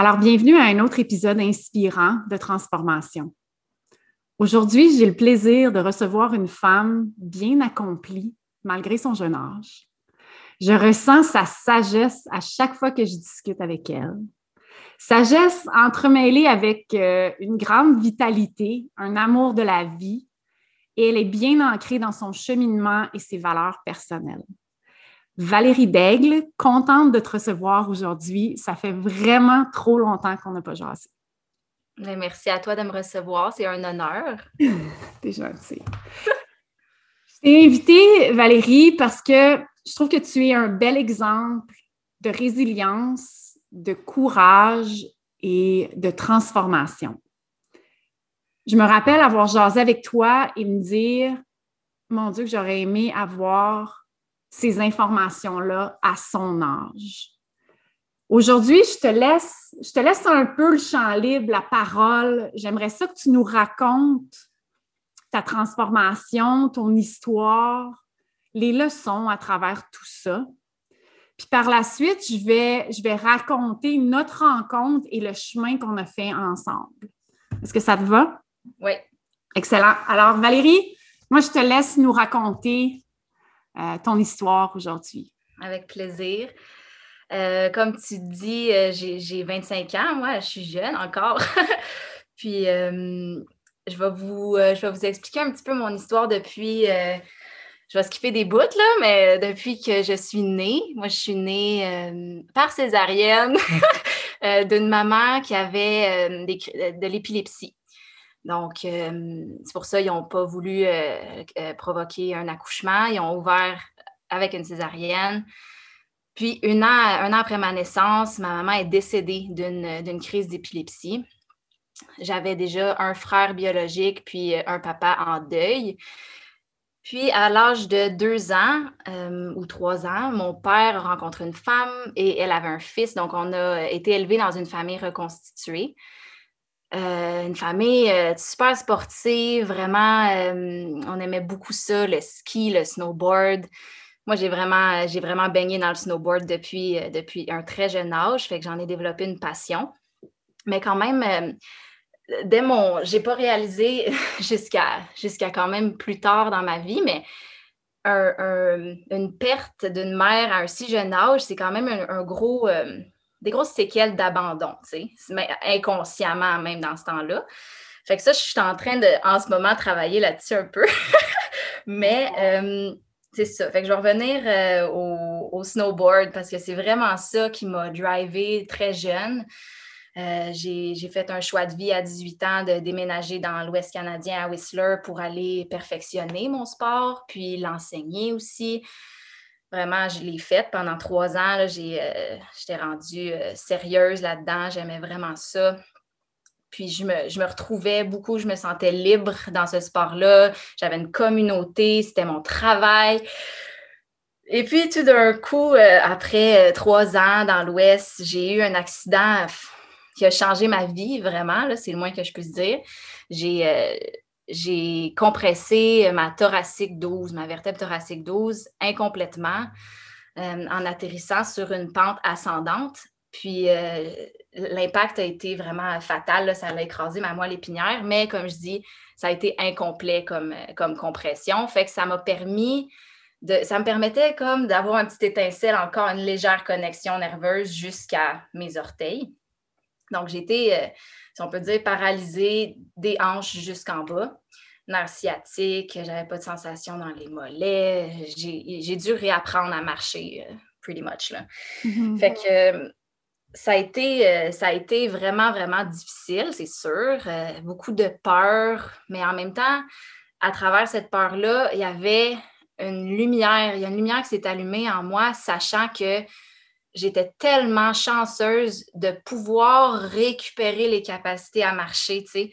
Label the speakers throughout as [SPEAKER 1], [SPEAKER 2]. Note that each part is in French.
[SPEAKER 1] Alors, bienvenue à un autre épisode inspirant de transformation. Aujourd'hui, j'ai le plaisir de recevoir une femme bien accomplie malgré son jeune âge. Je ressens sa sagesse à chaque fois que je discute avec elle. Sagesse entremêlée avec euh, une grande vitalité, un amour de la vie, et elle est bien ancrée dans son cheminement et ses valeurs personnelles. Valérie Daigle, contente de te recevoir aujourd'hui. Ça fait vraiment trop longtemps qu'on n'a pas jasé.
[SPEAKER 2] merci à toi de me recevoir. C'est un honneur.
[SPEAKER 1] T'es gentil. je t'ai invitée, Valérie, parce que je trouve que tu es un bel exemple de résilience, de courage et de transformation. Je me rappelle avoir jasé avec toi et me dire, mon Dieu, que j'aurais aimé avoir ces informations-là à son âge. Aujourd'hui, je te laisse, je te laisse un peu le champ libre, la parole. J'aimerais ça que tu nous racontes ta transformation, ton histoire, les leçons à travers tout ça. Puis par la suite, je vais, je vais raconter notre rencontre et le chemin qu'on a fait ensemble. Est-ce que ça te va?
[SPEAKER 2] Oui.
[SPEAKER 1] Excellent. Alors, Valérie, moi, je te laisse nous raconter ton histoire aujourd'hui?
[SPEAKER 2] Avec plaisir. Euh, comme tu dis, euh, j'ai 25 ans, moi, je suis jeune encore. Puis, je, vais vous, je vais vous expliquer un petit peu mon histoire depuis. je vais skipper des bouts, là, mais depuis que je suis née, moi, je suis née par césarienne d'une maman qui avait de l'épilepsie. Donc, euh, c'est pour ça qu'ils n'ont pas voulu euh, euh, provoquer un accouchement. Ils ont ouvert avec une césarienne. Puis, un an, après ma naissance, ma maman est décédée d'une crise d'épilepsie. J'avais déjà un frère biologique, puis un papa en deuil. Puis, à l'âge de deux ans ou trois ans, mon père a rencontré une femme et elle avait un fils. Donc, on a été élevés dans une famille reconstituée. Euh, une famille euh, super sportive, vraiment, euh, on aimait beaucoup ça, le ski, le snowboard. Moi, j'ai vraiment, j'ai vraiment baigné dans le snowboard depuis, depuis un très jeune âge, fait que j'en ai développé une passion. Mais quand même, dès mon, j'ai pas réalisé jusqu'à, jusqu'à quand même plus tard dans ma vie, mais une perte d'une mère à un si jeune âge, c'est quand même un, gros, des grosses séquelles d'abandon, tu sais, inconsciemment même dans ce temps-là. Fait que ça, je suis en train de, en ce moment, travailler là-dessus un peu. Mais euh, c'est ça. Fait que je vais revenir euh, au, snowboard parce que c'est vraiment ça qui m'a drivé très jeune. Euh, j'ai fait un choix de vie à 18 ans de déménager dans l'Ouest canadien à Whistler pour aller perfectionner mon sport, puis l'enseigner aussi. Vraiment, je l'ai faite pendant trois ans. Euh, j'étais rendue euh, sérieuse là-dedans. J'aimais vraiment ça. Puis je me, retrouvais beaucoup, je me sentais libre dans ce sport-là. J'avais une communauté, c'était mon travail. Et puis tout d'un coup, euh, après trois ans dans l'Ouest, j'ai eu un accident qui a changé ma vie, vraiment, c'est le moins que je puisse dire. J'ai j'ai compressé ma thoracique 12, ma vertèbre thoracique 12 incomplètement euh, en atterrissant sur une pente ascendante. Puis euh, l'impact a été vraiment fatal, ça a écrasé ma moelle épinière, mais comme je dis, ça a été incomplet comme, comme compression. Fait que ça m'a permis de, ça me permettait comme d'avoir un petit étincelle, encore une légère connexion nerveuse jusqu'à mes orteils. Donc, j'étais, euh, si on peut dire, paralysée des hanches jusqu'en bas, nerf sciatique, j'avais pas de sensation dans les mollets. J'ai dû réapprendre à marcher, euh, pretty much. Là. Mm-hmm. Fait que euh, ça a, été, ça a été vraiment, vraiment difficile, c'est sûr. beaucoup de peur, mais en même temps, à travers cette peur-là, il y avait une lumière, il y a une lumière qui s'est allumée en moi, sachant que j'étais tellement chanceuse de pouvoir récupérer les capacités à marcher, tu sais.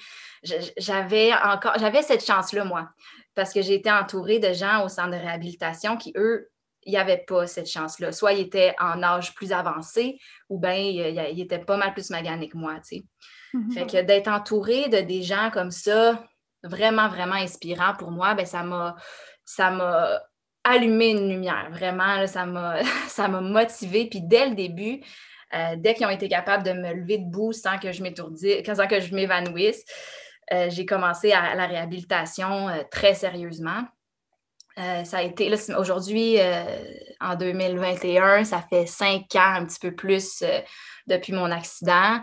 [SPEAKER 2] J'avais encore, j'avais cette chance-là, moi, parce que j'ai été entourée de gens au centre de réhabilitation qui, eux, il n'y avait pas cette chance-là. Soit ils étaient en âge plus avancé ou bien ils étaient pas mal plus maganés que moi, tu sais. Mm-hmm. Fait que d'être entourée de des gens comme ça, vraiment, vraiment inspirant pour moi, ben ça m'a ça m'a allumé une lumière. Vraiment, ça m'a motivée. Puis dès le début, euh, dès qu'ils ont été capables de me lever debout sans que je m'étourdisse, sans que je m'évanouisse, euh, j'ai commencé à, la réhabilitation euh, très sérieusement. ça a été, aujourd'hui, en 2021, ça fait cinq ans, un petit peu plus depuis mon accident.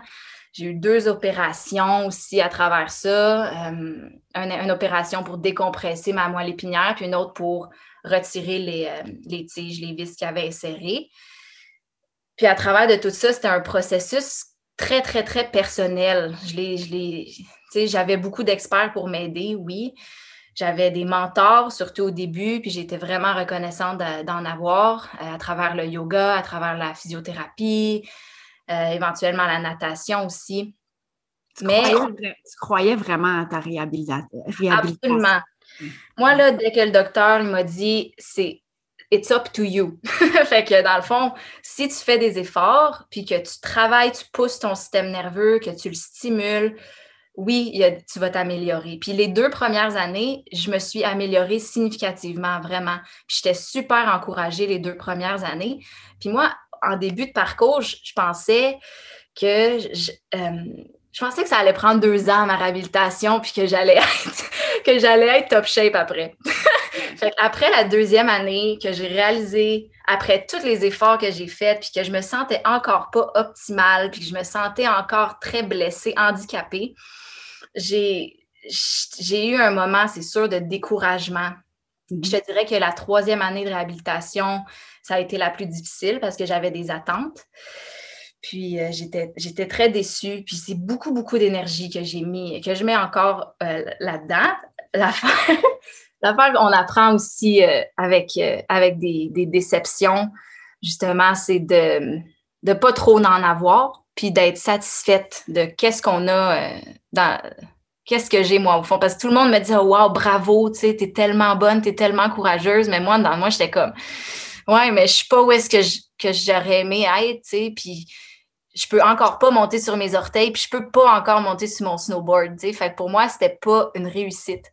[SPEAKER 2] J'ai eu deux opérations aussi à travers ça. une, une, opération pour décompresser ma moelle épinière, puis une autre pour retirer les, euh, les tiges, les vis qui avaient insérées. Puis à travers de tout ça, c'était un processus très, très, très personnel. Je j'avais beaucoup d'experts pour m'aider, oui. J'avais des mentors, surtout au début, puis j'étais vraiment reconnaissante d'en avoir euh, à travers le yoga, à travers la physiothérapie, euh, éventuellement la natation aussi.
[SPEAKER 1] Tu, Mais, croyais, tu croyais vraiment à ta réhabilitation?
[SPEAKER 2] Absolument. Moi, là, dès que le docteur m'a dit, c'est it's up to you. fait que dans le fond, si tu fais des efforts, puis que tu travailles, tu pousses ton système nerveux, que tu le stimules, oui, tu vas t'améliorer. Puis les deux premières années, je me suis améliorée significativement, vraiment. Puis j'étais super encouragée les deux premières années. Puis moi, en début de parcours, je, pensais que je, euh, je pensais que ça allait prendre deux ans ma réhabilitation puis que j'allais être, que j'allais être top shape après. après la deuxième année que j'ai réalisé, après tous les efforts que j'ai faits, puis que je me sentais encore pas optimale, puis que je me sentais encore très blessée, handicapée, j'ai, j'ai eu un moment, c'est sûr, de découragement. Mm-hmm. Je te dirais que la troisième année de réhabilitation, ça a été la plus difficile parce que j'avais des attentes. Puis euh, j'étais très déçue. Puis c'est beaucoup, beaucoup d'énergie que j'ai mis, que je mets encore euh, là-dedans. L'affaire qu'on apprend aussi euh, avec, avec des, déceptions, justement, c'est de ne pas trop en avoir, puis d'être satisfaite de qu'est-ce qu'on a dans. Qu'est-ce que j'ai, moi, au fond? Parce que tout le monde me dit, oh, wow, bravo, tu sais, t'es tellement bonne, t'es tellement courageuse. Mais moi, dans moi, j'étais comme, ouais, mais je suis pas où est-ce que j'aurais aimé être, tu sais. Puis je peux encore pas monter sur mes orteils, puis je peux pas encore monter sur mon snowboard. Fait pour moi, c'était pas une réussite.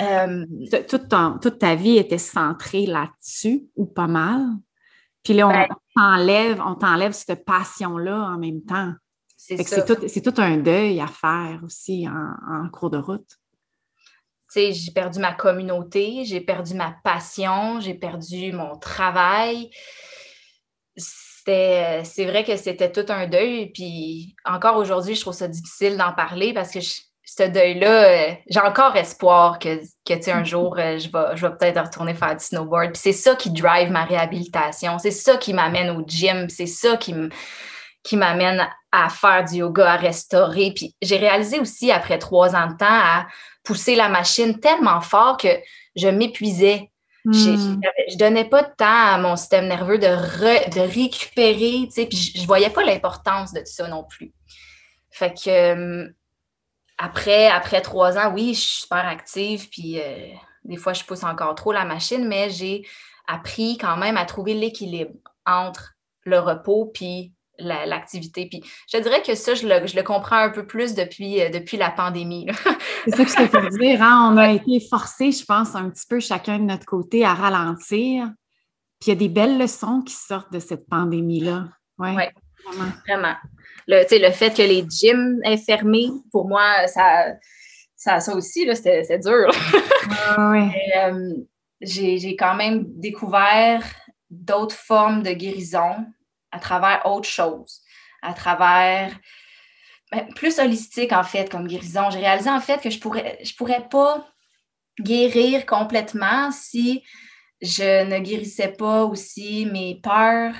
[SPEAKER 1] Euh, toute, toute, ta vie était centrée là-dessus, ou pas mal? Puis là, on, ben t'enlève, on t'enlève cette passion-là en même temps. C'est tout, tout, un deuil à faire aussi en, cours de route.
[SPEAKER 2] j'ai perdu ma communauté, j'ai perdu ma passion, j'ai perdu mon travail euh, c'est vrai que c'était tout un deuil. Puis encore aujourd'hui, je trouve ça difficile d'en parler parce que ce deuil-là, euh, j'ai encore espoir que, que un jour, euh, je vais, je vais peut-être retourner faire du snowboard. Puis c'est ça qui drive ma réhabilitation. C'est ça qui m'amène au gym. C'est ça qui qui m'amène à faire du yoga, à restaurer. Puis j'ai réalisé aussi, après trois ans de temps, à pousser la machine tellement fort que je m'épuisais Hmm. Je, ne donnais pas de temps à mon système nerveux de, de récupérer, tu sais, puis je, ne voyais pas l'importance de ça non plus. Fait que euh, après, après trois ans, oui, je suis super active, puis euh, des fois, je pousse encore trop la machine, mais j'ai appris quand même à trouver l'équilibre entre le repos puis l'activité. Puis je dirais que ça, je le, comprends un peu plus depuis, euh, depuis la pandémie.
[SPEAKER 1] C'est ça que je peux dire. Hein? On a été forcés, je pense, un petit peu chacun de notre côté à ralentir. Puis il y a des belles leçons qui sortent de cette pandémie-là.
[SPEAKER 2] Oui, ouais, vraiment. vraiment. Le, le fait que les gyms aient fermé, pour moi, ça, ça, ça aussi, c'était dur. oui. Euh, j'ai quand même découvert d'autres formes de guérison à travers autre chose, à travers ben, plus holistique en fait comme guérison. J'ai réalisé en fait que je pourrais je pourrais pas guérir complètement si je ne guérissais pas aussi mes peurs,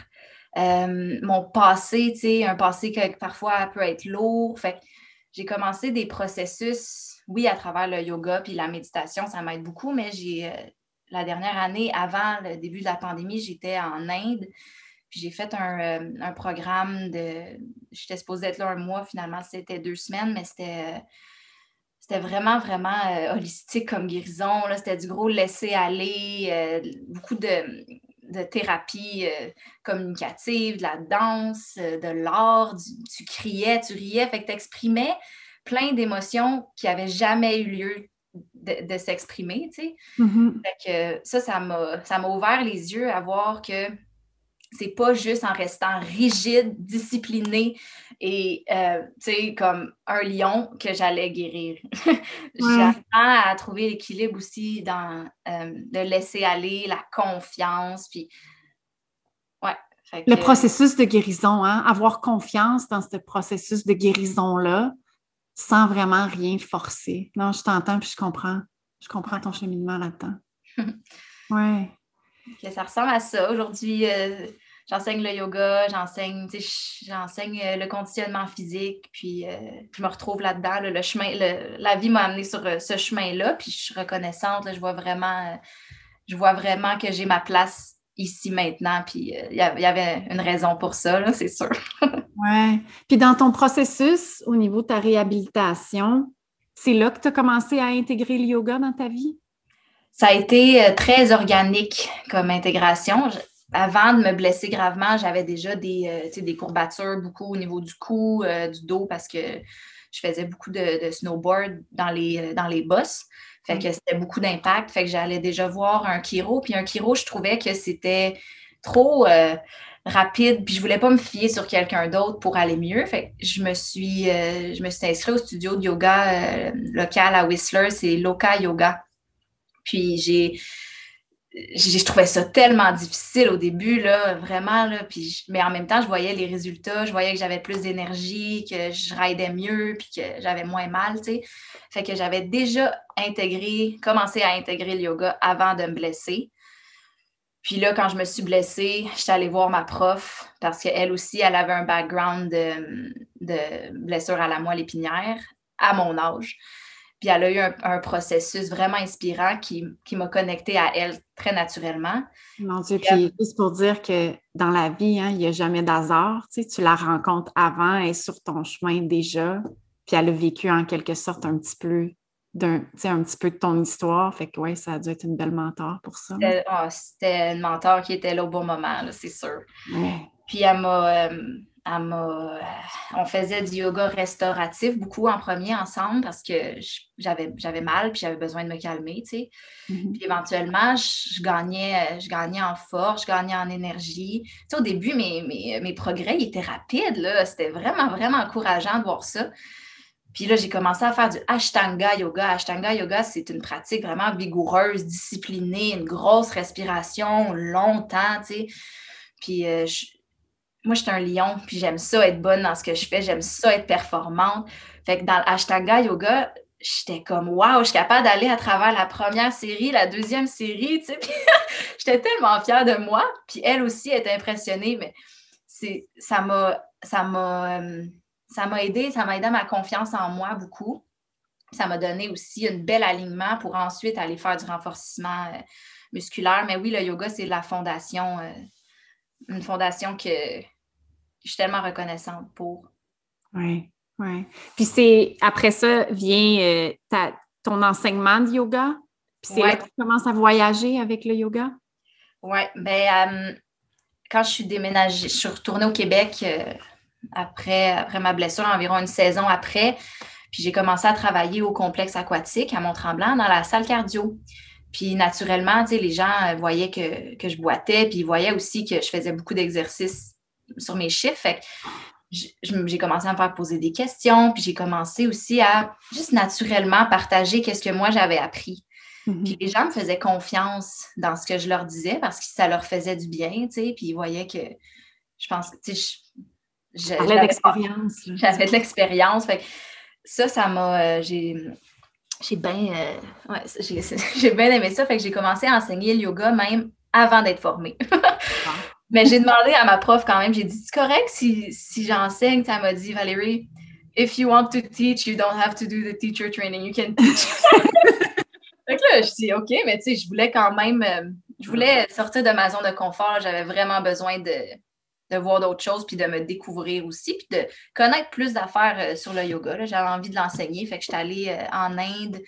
[SPEAKER 2] euh, mon passé, tu sais, un passé qui parfois peut être lourd. Fait j'ai commencé des processus, oui, à travers le yoga puis la méditation, ça m'aide beaucoup, mais j'ai, euh, la dernière année, avant le début de la pandémie, j'étais en Inde. Puis j'ai fait un, euh, programme de. J'étais supposée être là un mois, finalement, c'était deux semaines, mais c'était. C'était vraiment, vraiment holistique comme guérison. C'était du gros laisser-aller, beaucoup de, de thérapie communicative, de la danse, de l'art. Tu criais, tu riais. Fait que tu exprimais plein d'émotions qui n'avaient jamais eu lieu de, s'exprimer, tu sais. Mm-hmm. ça, ça m'a ouvert les yeux à voir que c'est pas juste en restant rigide, discipliné et, euh, tu sais, comme un lion que j'allais guérir. J'apprends à trouver l'équilibre aussi dans euh, le laisser aller, la confiance, puis... Ouais.
[SPEAKER 1] Le processus de guérison, hein? avoir confiance dans ce processus de guérison-là, sans vraiment rien forcer. Non, je t'entends puis je comprends. Je comprends ton cheminement là-dedans. ouais.
[SPEAKER 2] Ça ressemble à ça. Aujourd'hui, euh, j'enseigne le yoga, j'enseigne, euh, le conditionnement physique, puis euh, je me retrouve là-dedans. le chemin, la vie m'a amené sur ce chemin-là, puis je suis reconnaissante. je vois vraiment, je vois vraiment que j'ai ma place ici maintenant, puis il y, avait une raison pour ça, c'est sûr.
[SPEAKER 1] Oui. Puis dans ton processus au niveau de ta réhabilitation, c'est là que tu as commencé à intégrer le yoga dans ta vie?
[SPEAKER 2] Ça a été euh, très organique comme intégration. Avant de me blesser gravement, j'avais déjà des, euh, des courbatures beaucoup au niveau du cou, euh, du dos, parce que je faisais beaucoup de, snowboard dans les, dans les bosses. Fait que c'était beaucoup d'impact. Fait que j'allais déjà voir un chiro. Puis un chiro, je trouvais que c'était trop rapide, puis je voulais pas me fier sur quelqu'un d'autre pour aller mieux. Fait je me suis, euh, je me suis inscrite au studio de yoga euh, local à Whistler, c'est Loka Yoga. Puis j'ai, je trouvais ça tellement difficile au début, là, vraiment, mais en même temps, je voyais les résultats, je voyais que j'avais plus d'énergie, que je raidais mieux, puis que j'avais moins mal, tu sais. Fait que j'avais déjà intégré, commencé à intégrer le yoga avant de me blesser. Puis là, quand je me suis blessée, j'étais allée voir ma prof parce qu'elle aussi, elle avait un background de, blessure à la moelle épinière à mon âge. Puis elle a eu un, processus vraiment inspirant qui, m'a connectée à elle très naturellement.
[SPEAKER 1] Mon Dieu, puis juste pour dire que dans la vie, hein, il n'y a jamais d'hasard. Tu, sais, tu la rencontres avant, elle est sur ton chemin déjà, puis elle a vécu en quelque sorte un petit peu d'un, un petit peu de ton histoire. Fait que, ouais, ça a dû être une belle mentor pour ça.
[SPEAKER 2] C'était une mentor qui était là au bon moment, c'est sûr. Puis elle m'a, euh, on faisait du yoga restauratif beaucoup en premier ensemble parce que j'avais, mal puis j'avais besoin de me calmer, tu sais. Mm-hmm. Puis éventuellement, je, gagnais, je gagnais en force, je gagnais en énergie. Tu sais, au début, mes, mes, mes progrès ils étaient rapides, là. C'était vraiment, vraiment encourageant de voir ça. Puis là, j'ai commencé à faire du Ashtanga Yoga. Ashtanga Yoga, c'est une pratique vraiment vigoureuse, disciplinée, une grosse respiration, longtemps, tu sais. Puis euh, moi, je suis un lion, puis j'aime ça être bonne dans ce que je fais, j'aime ça être performante. Fait que dans l'Ashtanga Yoga, j'étais comme waouh, je suis capable d'aller à travers la première série, la deuxième série, tu sais. j'étais tellement fière de moi. Puis elle aussi était impressionnée, mais ça m'a ça m'a euh, aidé, ça m'a aidé à ma confiance en moi beaucoup. Ça m'a donné aussi un bel alignement pour ensuite aller faire du renforcement euh, musculaire. Mais oui, le yoga, c'est la fondation, euh, une fondation que je suis tellement reconnaissante pour.
[SPEAKER 1] Oui, oui. Puis c'est après ça vient euh, ton enseignement de yoga. Puis c'est là que tu commences à voyager avec le yoga?
[SPEAKER 2] Oui, bien, quand je suis déménagée, je suis retournée au Québec après, après ma blessure, environ une saison après. Puis j'ai commencé à travailler au complexe aquatique à Mont-Tremblant dans la salle cardio. Puis naturellement, tu sais, les gens euh, voyaient que, je boitais, puis ils voyaient aussi que je faisais beaucoup d'exercices sur mes chiffres. Fait j'ai commencé à me faire poser des questions, puis j'ai commencé aussi à juste naturellement partager qu'est-ce que moi j'avais appris. Mm-hmm. Puis les gens me faisaient confiance dans ce que je leur disais parce que ça leur faisait du bien, tu sais, puis ils voyaient que je pense que, tu sais,
[SPEAKER 1] j'avais d'expérience.
[SPEAKER 2] J'avais de l'expérience. Ça, ça m'a. Euh, j'ai j'ai bien euh, j'ai bien aimé ça. Fait que j'ai commencé à enseigner le yoga même avant d'être formée. Mais j'ai demandé à ma prof quand même, j'ai dit, c'est correct si, si j'enseigne? Elle m'a dit, Valérie, if you want to teach, you don't have to do the teacher training. You can teach. fait que là, je dis OK, mais tu sais, je voulais quand même, euh, je voulais sortir de ma zone de confort. J'avais vraiment besoin de, de voir d'autres choses, puis de me découvrir aussi, puis de connaître plus d'affaires euh, sur le yoga. J'avais envie de l'enseigner. Fait que je suis allée euh, en Inde.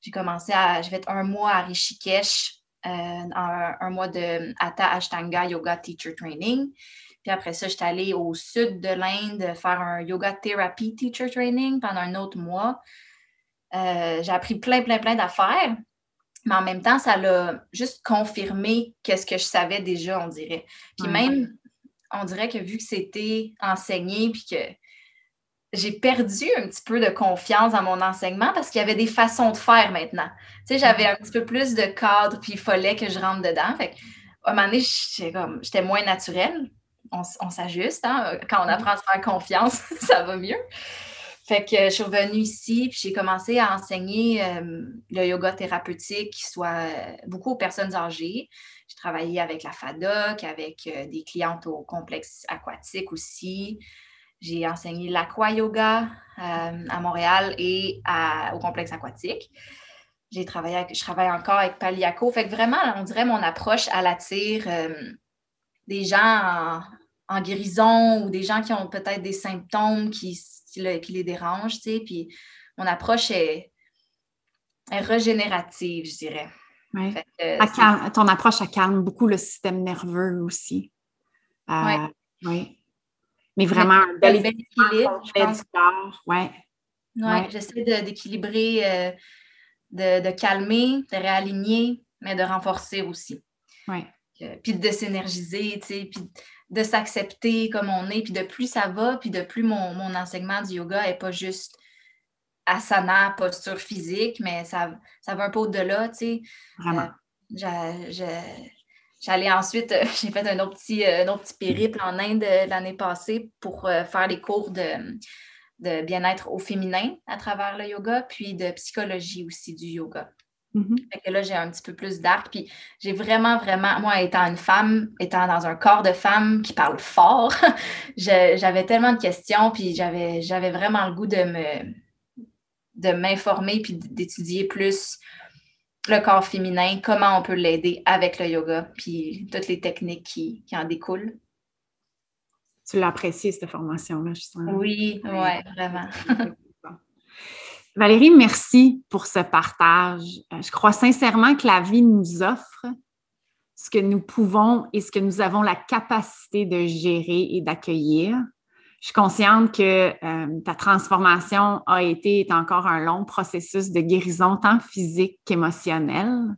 [SPEAKER 2] J'ai commencé à. J'ai fait un mois à Rishikesh, un, mois de Hatha Ashtanga Yoga Teacher Training. Puis après ça, j'étais allée au sud de l'Inde faire un Yoga Therapy Teacher Training pendant un autre mois. Euh, j'ai appris plein, plein, plein d'affaires. Mais en même temps, ça l'a juste confirmé qu'est-ce que je savais déjà, on dirait. Puis même, on dirait que vu que c'était enseigné, puis que j'ai perdu un petit peu de confiance dans mon enseignement parce qu'il y avait des façons de faire maintenant. Tu sais, j'avais un petit peu plus de cadre, puis il fallait que je rentre dedans. Fait à un moment donné, j'étais moins naturelle. On, s'ajuste, hein? Quand on apprend à se faire confiance, ça va mieux. Fait que je suis revenue ici, puis j'ai commencé à enseigner euh, le yoga thérapeutique, qui soit euh, beaucoup aux personnes âgées. J'ai travaillé avec la FADOC, avec euh, des clientes au complexe aquatique aussi. J'ai enseigné l'aqua-yoga à Montréal et au complexe aquatique. J'ai travaillé je travaille encore avec Paliaco. Fait que vraiment, on dirait mon approche, à des gens en, en, guérison ou des gens qui ont peut-être des symptômes qui qui, les dérange, tu sais. Puis mon approche est, régénérative, je dirais.
[SPEAKER 1] ton approche, elle calme beaucoup le système nerveux aussi. Euh, oui. Mais vraiment, un bel équilibre.
[SPEAKER 2] Ouais. Ouais, j'essaie d'équilibrer, euh, de, calmer, de réaligner, mais de renforcer aussi.
[SPEAKER 1] Ouais.
[SPEAKER 2] Puis de s'énergiser, tu sais, puis de s'accepter comme on est, puis de plus ça va, puis de plus mon, enseignement du yoga n'est pas juste asana, posture physique, mais ça, ça va un peu au-delà, tu sais.
[SPEAKER 1] Vraiment.
[SPEAKER 2] Euh, j'allais ensuite, j'ai fait un autre, petit, euh, un autre petit périple en Inde euh, l'année passée pour faire les cours de, de bien-être au féminin à travers le yoga, puis de psychologie aussi du yoga.
[SPEAKER 1] Mm-hmm.
[SPEAKER 2] là, j'ai un petit peu plus d'arc. Puis j'ai vraiment, vraiment, moi, étant une femme, étant dans un corps de femme qui parle fort, j'avais tellement de questions, puis j'avais, j'avais vraiment le goût de me de m'informer puis d'étudier plus le corps féminin, comment on peut l'aider avec le yoga, puis toutes les techniques qui, en découlent.
[SPEAKER 1] Tu l'as apprécié, cette formation-là, je sens.
[SPEAKER 2] Oui, oui, vraiment.
[SPEAKER 1] Valérie, merci pour ce partage. Euh, je crois sincèrement que la vie nous offre ce que nous pouvons et ce que nous avons la capacité de gérer et d'accueillir. Je suis consciente que euh, ta transformation a été est encore un long processus de guérison tant physique qu'émotionnelle,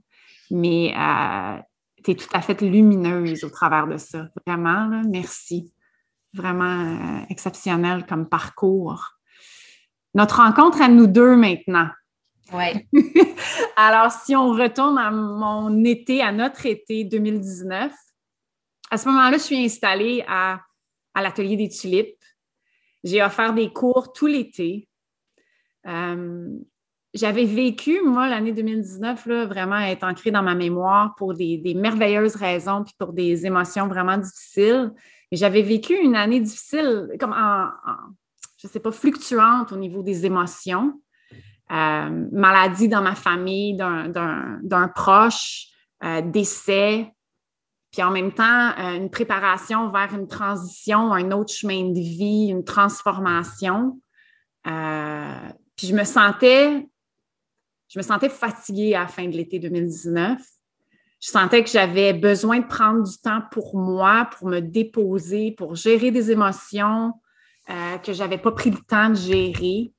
[SPEAKER 1] mais euh, tu es tout à fait lumineuse au travers de ça. Vraiment, merci. Vraiment exceptionnel comme parcours notre rencontre à nous deux maintenant.
[SPEAKER 2] Oui.
[SPEAKER 1] Alors, si on retourne à mon été, à notre été 2019, à ce moment-là, je suis installée à, l'atelier des tulipes. J'ai offert des cours tout l'été. Euh, j'avais vécu, moi, l'année 2019, là, vraiment être ancrée dans ma mémoire pour des, merveilleuses raisons, puis pour des émotions vraiment difficiles. J'avais vécu une année difficile, comme en je ne sais pas, fluctuante au niveau des émotions. Euh, maladie dans ma famille, d'un proche, euh, décès, puis en même temps, euh, une préparation vers une transition, un autre chemin de vie, une transformation. puis je me sentais, je me sentais fatiguée à la fin de l'été 2019. Je sentais que j'avais besoin de prendre du temps pour moi, pour me déposer, pour gérer des émotions, euh, que je n'avais pas pris le temps de gérer.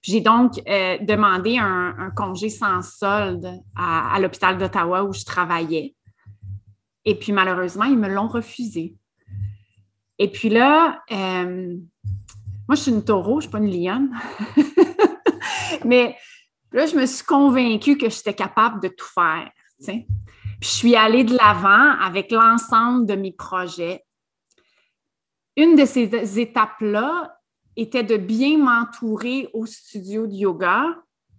[SPEAKER 1] J'ai donc euh, demandé un, congé sans solde à, l'hôpital d'Ottawa où je travaillais. Et puis malheureusement, ils me l'ont refusé. Et puis là, euh, moi, je suis une taureau, je ne suis pas une lionne. Mais là, je me suis convaincue que j'étais capable de tout faire. Puis je suis allée de l'avant avec l'ensemble de mes projets une de ces étapes-là était de bien m'entourer au studio de yoga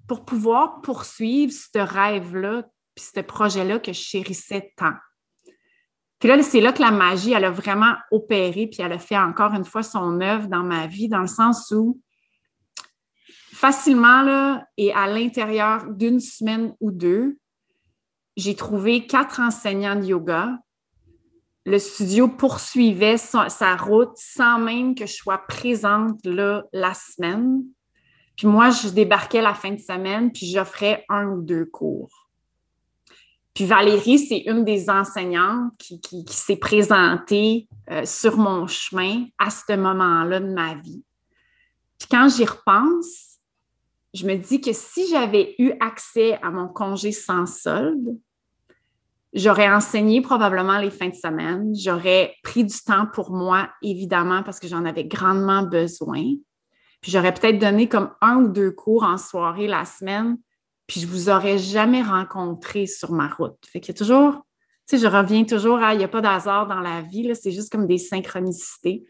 [SPEAKER 1] pour pouvoir poursuivre ce rêve-là, puis ce projet-là que je chérissais tant. Puis là, c'est là que la magie, a vraiment opéré, puis elle a fait encore une fois son œuvre dans ma vie, dans le sens où facilement, et à l'intérieur d'une semaine ou deux, j'ai trouvé quatre enseignants de yoga. Le studio poursuivait sa, route sans même que je sois présente la semaine. Puis moi, je débarquais la fin de semaine, puis j'offrais un ou deux cours. Puis Valérie, c'est une des enseignantes qui, s'est présentée euh, sur mon chemin à ce moment-là de ma vie. Puis quand j'y repense, je me dis que si j'avais eu accès à mon congé sans solde, j'aurais enseigné probablement les fins de semaine. J'aurais pris du temps pour moi, évidemment, parce que j'en avais grandement besoin. Puis j'aurais peut-être donné comme un ou deux cours en soirée la semaine puis je vous aurais jamais rencontré sur ma route. Fait qu'il y a toujours, tu sais, je reviens toujours à, il n'y a pas d'hasard dans la vie, c'est juste comme des synchronicités.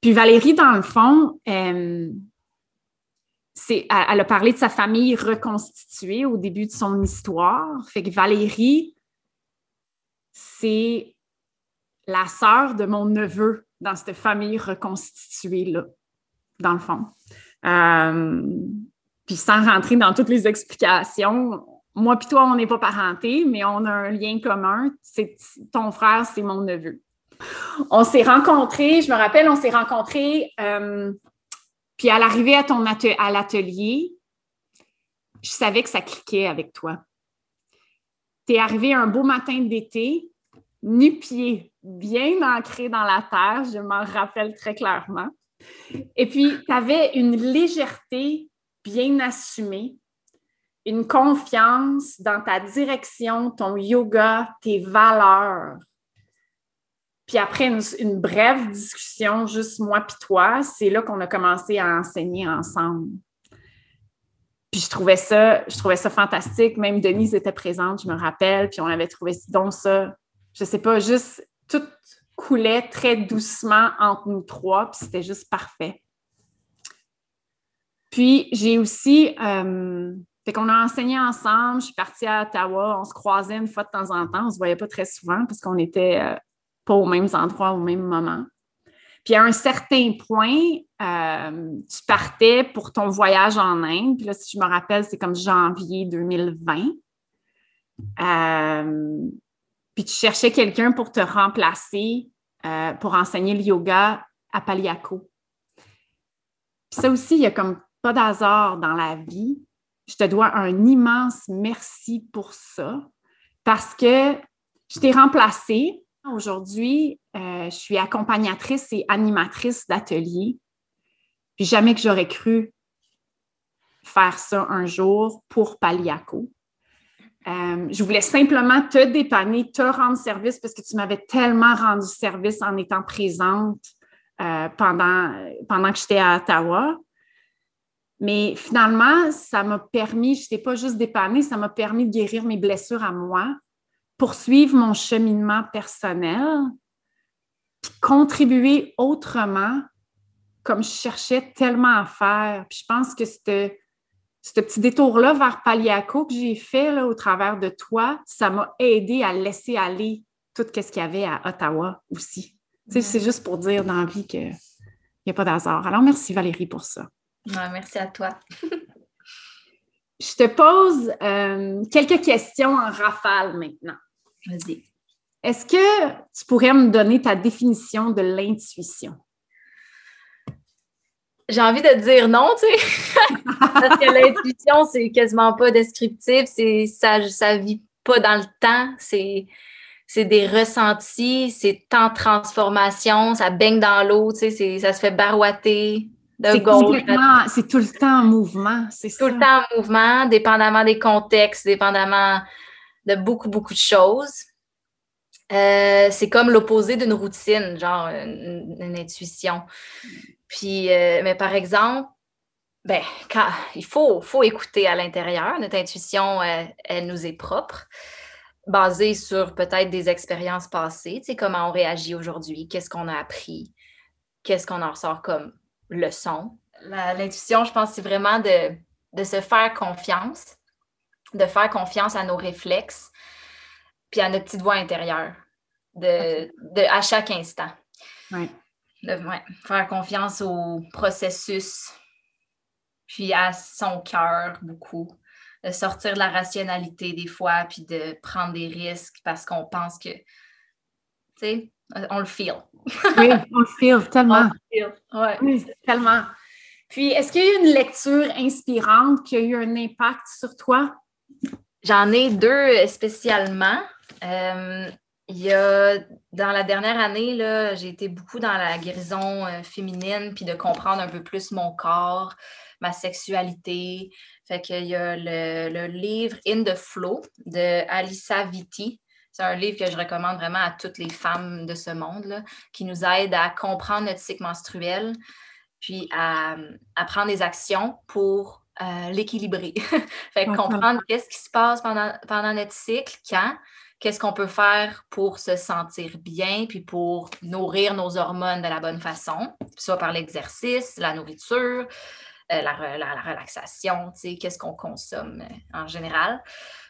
[SPEAKER 1] Puis Valérie, dans le fond, euh, elle a parlé de sa famille reconstituée au début de son histoire. Fait que Valérie, c'est la sœur de mon neveu dans cette famille reconstituée-là, dans le fond. Euh, puis sans rentrer dans toutes les explications, moi puis toi, on n'est pas parentés, mais on a un lien commun. C'est ton frère, c'est mon neveu. On s'est rencontrés, je me rappelle, on s'est rencontrés, euh, puis à l'arrivée à l'atelier, je savais que ça cliquait avec toi. Tu es arrivé un beau matin d'été, nu-pied, bien ancré dans la terre, je m'en rappelle très clairement. Et puis, tu avais une légèreté bien assumé, une confiance dans ta direction, ton yoga, tes valeurs. Puis après une, brève discussion, juste moi puis toi, c'est là qu'on a commencé à enseigner ensemble. Puis je trouvais ça, je trouvais ça fantastique. Même Denise était présente, je me rappelle. Puis on avait trouvé donc ça, je sais pas, juste tout coulait très doucement entre nous trois. Puis c'était juste parfait. Puis, j'ai aussi, euh, fait qu'on a enseigné ensemble, je suis partie à Ottawa, on se croisait une fois de temps en temps, on se voyait pas très souvent parce qu'on n'était euh, pas aux mêmes endroits au même moment. Puis à un certain point, euh, tu partais pour ton voyage en Inde. Puis là, si je me rappelle, c'est comme janvier 2020. puis tu cherchais quelqu'un pour te remplacer pour enseigner le yoga à Paliaco. Puis ça aussi, il y a comme pas d'hasard dans la vie. Je te dois un immense merci pour ça parce que je t'ai remplacée. Aujourd'hui, euh, je suis accompagnatrice et animatrice d'atelier. Puis jamais que j'aurais cru faire ça un jour pour Paliaco. Euh, je voulais simplement te dépanner, te rendre service parce que tu m'avais tellement rendu service en étant présente euh, pendant, pendant que j'étais à Ottawa. Mais finalement, ça m'a permis, je n'étais pas juste dépannée, ça m'a permis de guérir mes blessures à moi, poursuivre mon cheminement personnel, contribuer autrement comme je cherchais tellement à faire. Puis je pense que ce petit détour-là vers Paliaco que j'ai fait là, au travers de toi, ça m'a aidé à laisser aller tout ce qu'il y avait à Ottawa aussi. C'est juste pour dire dans la vie qu'il n'y a pas d'hasard. Alors, merci Valérie pour ça
[SPEAKER 2] merci à toi.
[SPEAKER 1] Je te pose euh, quelques questions en rafale maintenant.
[SPEAKER 2] Vas-y.
[SPEAKER 1] Est-ce que tu pourrais me donner ta définition de l'intuition?
[SPEAKER 2] J'ai envie de dire non, tu sais. Parce que l'intuition, c'est quasiment pas descriptif, c'est ça, ça vit pas dans le temps, c'est c'est des ressentis, c'est en transformation, ça baigne dans l'eau, tu sais, ça se fait barouater,
[SPEAKER 1] c'est tout le temps en mouvement, c'est
[SPEAKER 2] Tout le temps en mouvement, dépendamment des contextes, dépendamment de beaucoup, beaucoup de choses. Euh, c'est comme l'opposé d'une routine, genre une, intuition. Puis, euh, mais par exemple, ben, il faut, faut écouter à l'intérieur. Notre intuition, euh, elle nous est propre, basée sur peut-être des expériences passées, tu sais, comment on réagit aujourd'hui, qu'est-ce qu'on a appris, qu'est-ce qu'on en ressort comme leçon. L'intuition, je pense, c'est vraiment de, se faire confiance, de faire confiance à nos réflexes, puis à notre petite voix intérieure, de, à chaque instant.
[SPEAKER 1] Ouais.
[SPEAKER 2] faire confiance au processus puis à son cœur beaucoup. De sortir de la rationalité des fois, puis de prendre des risques parce qu'on pense que, tu sais, on le feel.
[SPEAKER 1] oui, on le feel tellement.
[SPEAKER 2] On le feel.
[SPEAKER 1] Oui, tellement. Puis, est-ce qu'il y a eu une lecture inspirante qui a eu un impact sur toi?
[SPEAKER 2] J'en ai deux spécialement. Euh, il y a, dans la dernière année, j'ai été beaucoup dans la guérison euh, féminine, puis de comprendre un peu plus mon corps, ma sexualité. Fait qu'il y a le, livre In the Flow de Alissa Vitti. C'est un livre que je recommande vraiment à toutes les femmes de ce monde, qui nous aide à comprendre notre cycle menstruel, puis à, prendre des actions pour euh, l'équilibrer. fait comprendre qu'est-ce qui se passe pendant, pendant notre cycle, quand, qu'est-ce qu'on peut faire pour se sentir bien, puis pour nourrir nos hormones de la bonne façon, soit par l'exercice, la nourriture, euh, la, relaxation, qu'est-ce qu'on consomme euh, en général.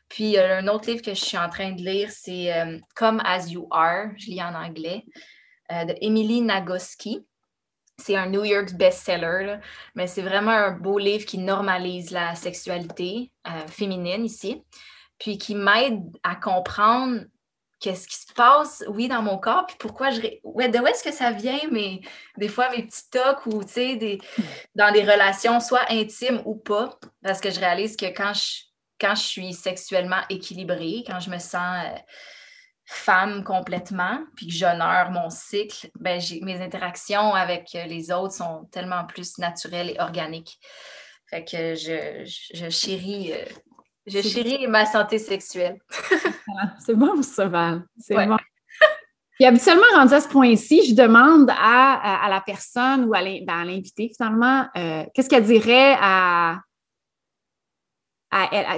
[SPEAKER 2] Puis un autre livre que je suis en train de lire, c'est Come As You Are, je lis en anglais, de Emily Nagoski. C'est un New York bestseller, mais c'est vraiment un beau livre qui normalise la sexualité féminine ici puis qui m'aide à comprendre qu'est-ce qui se passe, oui, dans mon corps, puis pourquoi je... Ouais, de où est-ce que ça vient, mais des fois, mes petits tocs ou, tu sais, des... dans des relations, soit intimes ou pas, parce que je réalise que quand je, quand je suis sexuellement équilibrée, quand je me sens euh, femme complètement, puis que j'honore mon cycle, ben, mes interactions avec les autres sont tellement plus naturelles et organiques. Fait que je, je, chéris euh, je chéris ma santé sexuelle.
[SPEAKER 1] c'est bon, ça, Val. C'est bon. Puis habituellement, rendu à ce point-ci, je demande à, la personne ou ben, à l'invité, finalement, euh, qu'est-ce qu'elle dirait à,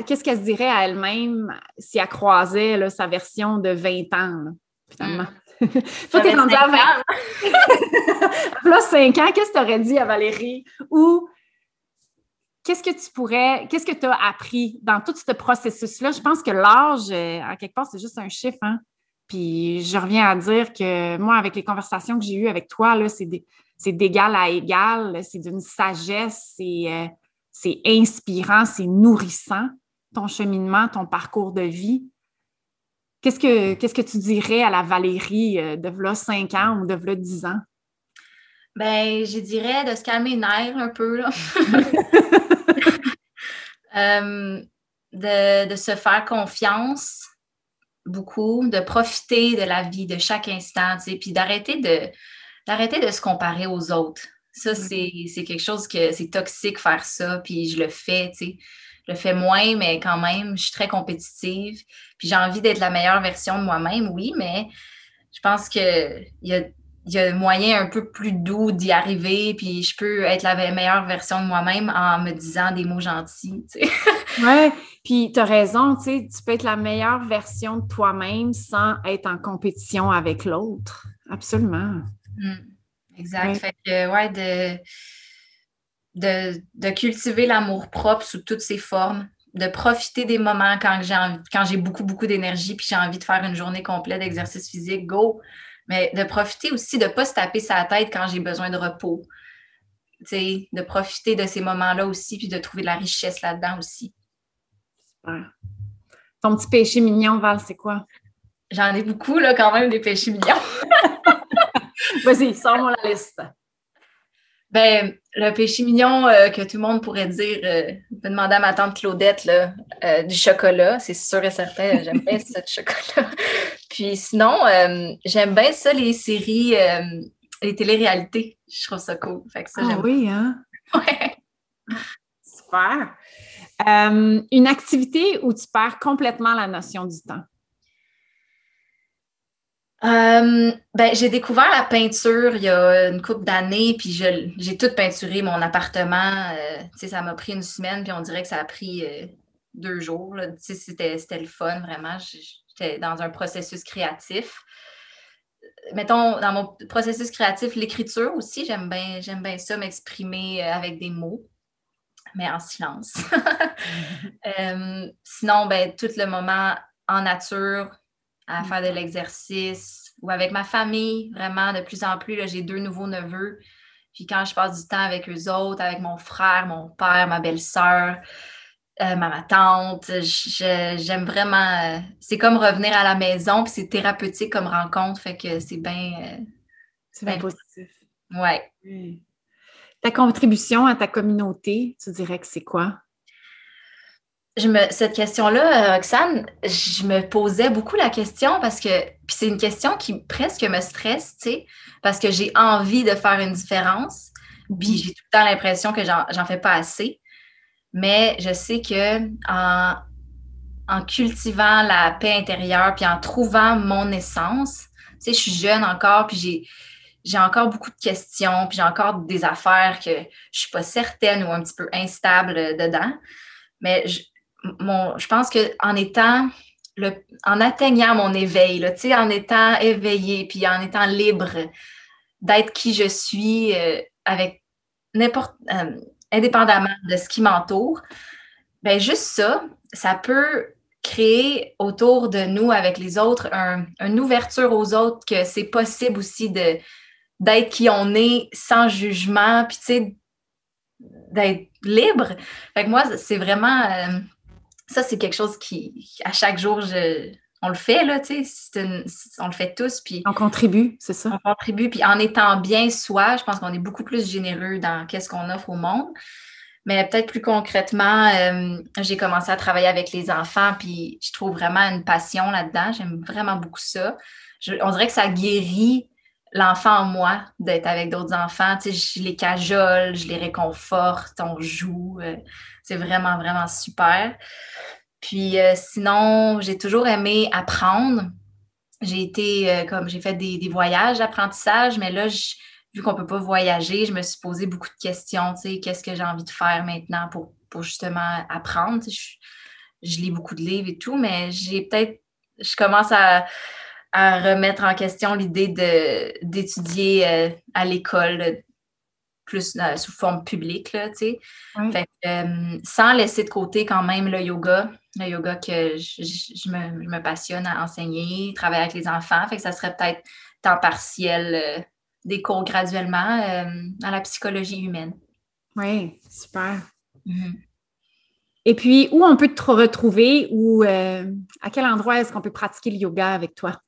[SPEAKER 1] qu'est-ce qu'elle se dirait à elle-même si elle croisait sa version de 20 ans, finalement? Hmm. Toi, t'es à 20 ans. Là, 5 ans, qu'est-ce que tu aurais dit à Valérie? Ou qu'est-ce que tu pourrais, qu'est-ce que tu as appris dans tout ce processus-là? Je pense que l'âge, euh, en quelque part, c'est juste un chiffre. Hein? Puis je reviens à dire que moi, avec les conversations que j'ai eues avec toi, c'est d'égal à égal, c'est d'une sagesse, euh, c'est inspirant, c'est nourrissant, ton cheminement, ton parcours de vie. Qu'est-ce que, qu'est-ce que tu dirais à la Valérie euh, de là 5 ans ou de là 10 ans?
[SPEAKER 2] Ben, je dirais de se calmer les nerfs un peu. Là. Euh, de, se faire confiance beaucoup, de profiter de la vie de chaque instant, puis d'arrêter de, d'arrêter de se comparer aux autres. Ça, mm. c'est, quelque chose que c'est toxique faire ça, puis je le fais, tu sais. Je le fais moins, mais quand même, je suis très compétitive. Puis j'ai envie d'être la meilleure version de moi-même, oui, mais je pense qu'il y a il y a moyen un peu plus doux d'y arriver, puis je peux être la meilleure version de moi-même en me disant des mots gentils.
[SPEAKER 1] Tu Oui, puis tu as raison, tu sais, tu peux être la meilleure version de toi-même sans être en compétition avec l'autre. Absolument.
[SPEAKER 2] Mm. Exact. Fait que, ouais, de, de, cultiver l'amour propre sous toutes ses formes, de profiter des moments quand j'ai quand j'ai beaucoup, beaucoup d'énergie, puis j'ai envie de faire une journée complète d'exercice physique, go! mais de profiter aussi de ne pas se taper sa tête quand j'ai besoin de repos. de profiter de ces moments-là aussi, puis de trouver de la richesse là-dedans aussi.
[SPEAKER 1] Super. Ton petit péché mignon, Val, c'est quoi?
[SPEAKER 2] J'en ai beaucoup, là, quand même, des péchés mignons.
[SPEAKER 1] Vas-y, sors-moi la liste.
[SPEAKER 2] Ben, le péché mignon euh, que tout le monde pourrait dire, euh, peut demander à ma tante Claudette là, euh, du chocolat, c'est sûr et certain, j'aime bien ça du chocolat. Puis sinon, j'aime bien ça, les séries, les téléréalités. Je trouve ça cool. Fait
[SPEAKER 1] ça, ah oui, hein? Ouais. Super. une activité où tu perds complètement la notion du temps?
[SPEAKER 2] Euh, ben, j'ai découvert la peinture il y a une couple d'années, puis j'ai tout peinturé mon appartement. Euh, ça m'a pris une semaine, puis on dirait que ça a pris euh, deux jours. C'était le fun, vraiment. J'étais dans un processus créatif. Mettons, dans mon processus créatif, l'écriture aussi, j'aime bien, j'aime bien ça, m'exprimer avec des mots, mais en silence. sinon, ben, tout le moment en nature, à faire de l'exercice ou avec ma famille, vraiment, de plus en plus. J'ai deux nouveaux neveux. Puis quand je passe du temps avec eux autres, avec mon frère, mon père, ma belle-sœur, euh, ma, tante. J'aime vraiment. Euh, c'est comme revenir à la maison, puis c'est thérapeutique comme rencontre, fait que c'est bien. Euh,
[SPEAKER 1] c'est bien positif.
[SPEAKER 2] Ouais.
[SPEAKER 1] Ta contribution à ta communauté, tu dirais que c'est quoi?
[SPEAKER 2] Je me, cette question-là, Roxane, je me posais beaucoup la question parce que puis c'est une question qui presque me stresse, tu sais, parce que j'ai envie de faire une différence, puis mm-hmm. j'ai tout le temps l'impression que j'en fais pas assez. Mais je sais que en, cultivant la paix intérieure, puis en trouvant mon essence, tu sais, je suis jeune encore, puis j'ai j'ai encore beaucoup de questions, puis j'ai encore des affaires que je suis pas certaine ou un petit peu instable dedans. Mais je, je pense qu'en étant, le, en atteignant mon éveil, là, en étant éveillée, puis en étant libre d'être qui je suis euh, avec n'importe, euh, indépendamment de ce qui m'entoure, bien juste ça, ça peut créer autour de nous, avec les autres, une ouverture aux autres que c'est possible aussi de d'être qui on est sans jugement, puis tu sais, d'être libre. Fait que moi, c'est vraiment... Euh, ça, c'est quelque chose qui, à chaque jour, je, on le fait, là, tu sais, on le fait tous. Puis
[SPEAKER 1] on contribue, c'est ça.
[SPEAKER 2] On contribue, puis en étant bien soi, je pense qu'on est beaucoup plus généreux dans qu'est-ce qu'on offre au monde. Mais peut-être plus concrètement, euh, j'ai commencé à travailler avec les enfants, puis je trouve vraiment une passion là-dedans. J'aime vraiment beaucoup ça. on dirait que ça guérit l'enfant en moi d'être avec d'autres enfants. Tu sais, je les cajole, je les réconforte, on joue. Euh, c'est vraiment, vraiment super. Puis euh, sinon, j'ai toujours aimé apprendre. J'ai été euh, comme j'ai fait des, voyages d'apprentissage, mais là, vu qu'on ne peut pas voyager, je me suis posé beaucoup de questions. Tu sais, qu'est-ce que j'ai envie de faire maintenant pour, justement apprendre? je, lis beaucoup de livres et tout, mais j'ai peut-être. Je commence à, remettre en question l'idée d'étudier euh, à l'école plus euh, sous forme publique, là, tu sais. Euh, sans laisser de côté quand même le yoga, le yoga que je, me, passionne à enseigner, travailler avec les enfants. Fait que ça serait peut-être temps partiel, euh, des cours graduellement à la psychologie humaine.
[SPEAKER 1] Oui, super. Mm-hmm. Et puis, où on peut te retrouver ou à quel endroit est-ce qu'on peut pratiquer le yoga avec toi?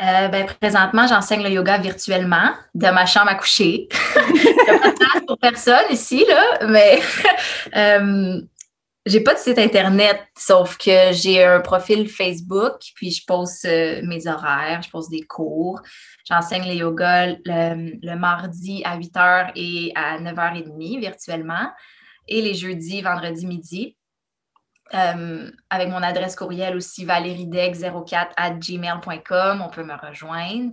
[SPEAKER 2] Euh, ben, présentement, j'enseigne le yoga virtuellement de ma chambre à coucher. Il n'y a pas de place pour personne ici, là, mais euh, j'ai pas de site internet, sauf que j'ai un profil Facebook, puis je poste euh, mes horaires, je pose des cours. J'enseigne le yoga le, mardi à 8h et à 9h30 virtuellement, et les jeudis, vendredi midi. Euh, avec mon adresse courriel aussi, valeriedeg04 at gmail.com. On peut me rejoindre.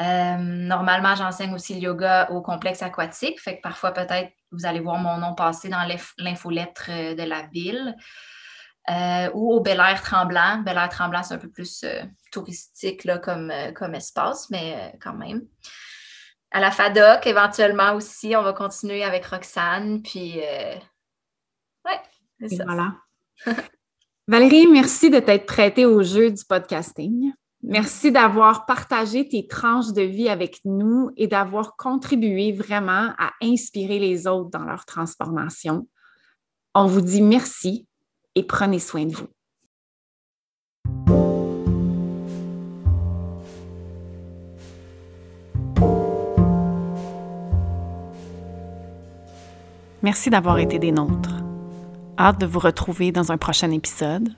[SPEAKER 2] Euh, normalement, j'enseigne aussi le yoga au complexe aquatique. Fait que parfois, peut-être, vous allez voir mon nom passer dans l'infolettre euh, de la ville. ou au Bel Air Tremblant. Bel Air Tremblant, c'est un peu plus touristique là, comme, comme espace, mais quand même. À la FADOC, éventuellement aussi, on va continuer avec Roxane. Puis, ouais,
[SPEAKER 1] c'est ça. Voilà. Valérie, merci de t'être prêtée au jeu du podcasting. Merci d'avoir partagé tes tranches de vie avec nous et d'avoir contribué vraiment à inspirer les autres dans leur transformation. On vous dit merci et prenez soin de vous. Merci d'avoir été des nôtres. Hâte de vous retrouver dans un prochain épisode.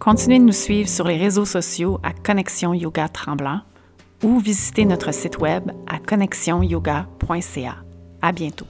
[SPEAKER 1] Continuez de nous suivre sur les réseaux sociaux à Connexion Yoga Tremblant ou visitez notre site web à connexionyoga.ca. À bientôt.